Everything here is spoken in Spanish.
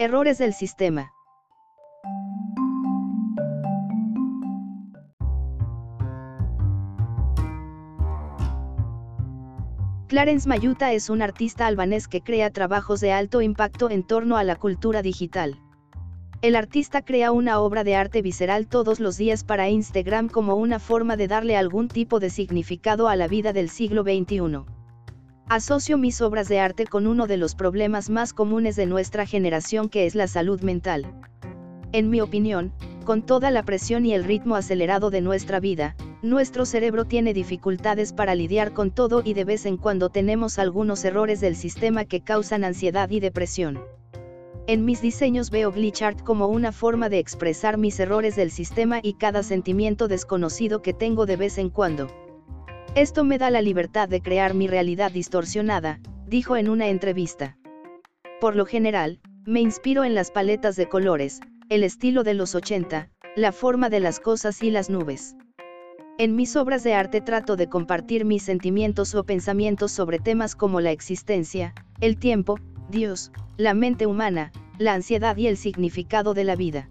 Errores del sistema. Clarence Mayuta es un artista albanés que crea trabajos de alto impacto en torno a la cultura digital. El artista crea una obra de arte visceral todos los días para Instagram como una forma de darle algún tipo de significado a la vida del siglo XXI. Asocio mis obras de arte con uno de los problemas más comunes de nuestra generación que es la salud mental. En mi opinión, con toda la presión y el ritmo acelerado de nuestra vida, nuestro cerebro tiene dificultades para lidiar con todo y de vez en cuando tenemos algunos errores del sistema que causan ansiedad y depresión. En mis diseños veo Glitchart como una forma de expresar mis errores del sistema y cada sentimiento desconocido que tengo de vez en cuando. Esto me da la libertad de crear mi realidad distorsionada, dijo en una entrevista. Por lo general, me inspiro en las paletas de colores, el estilo de los 80, la forma de las cosas y las nubes. En mis obras de arte trato de compartir mis sentimientos o pensamientos sobre temas como la existencia, el tiempo, Dios, la mente humana, la ansiedad y el significado de la vida.